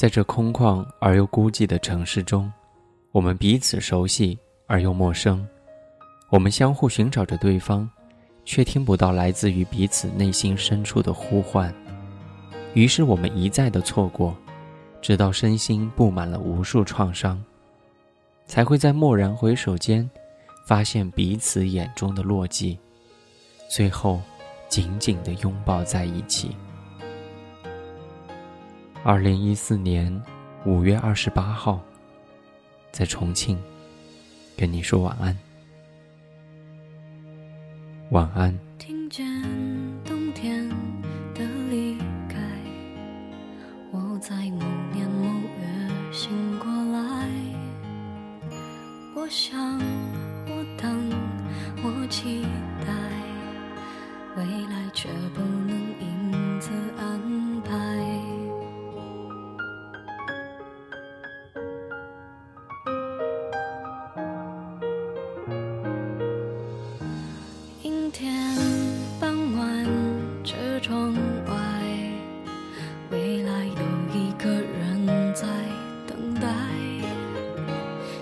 在这空旷而又孤寂的城市中，我们彼此熟悉而又陌生，我们相互寻找着对方，却听不到来自于彼此内心深处的呼唤。于是我们一再的错过，直到身心布满了无数创伤，才会在蓦然回首间，发现彼此眼中的落寂，最后紧紧的拥抱在一起。二零一四年五月二十八号，在重庆，跟你说晚安，晚安。听见冬天的离开，我在某年某月醒过来。我想，我等，我期待，未来却不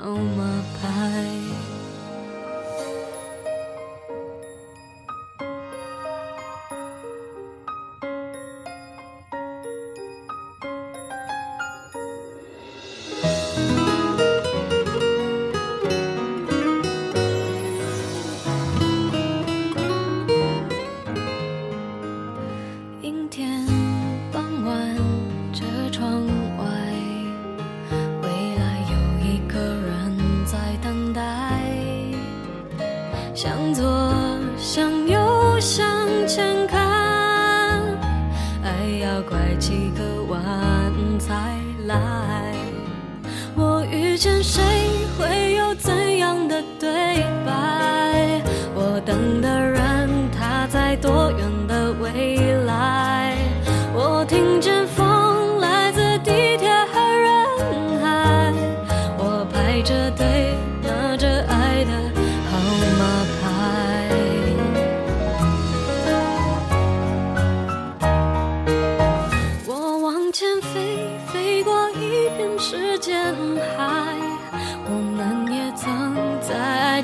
怎么办向左，向右，向前看，爱要拐几个弯才来。我遇见谁，会有怎样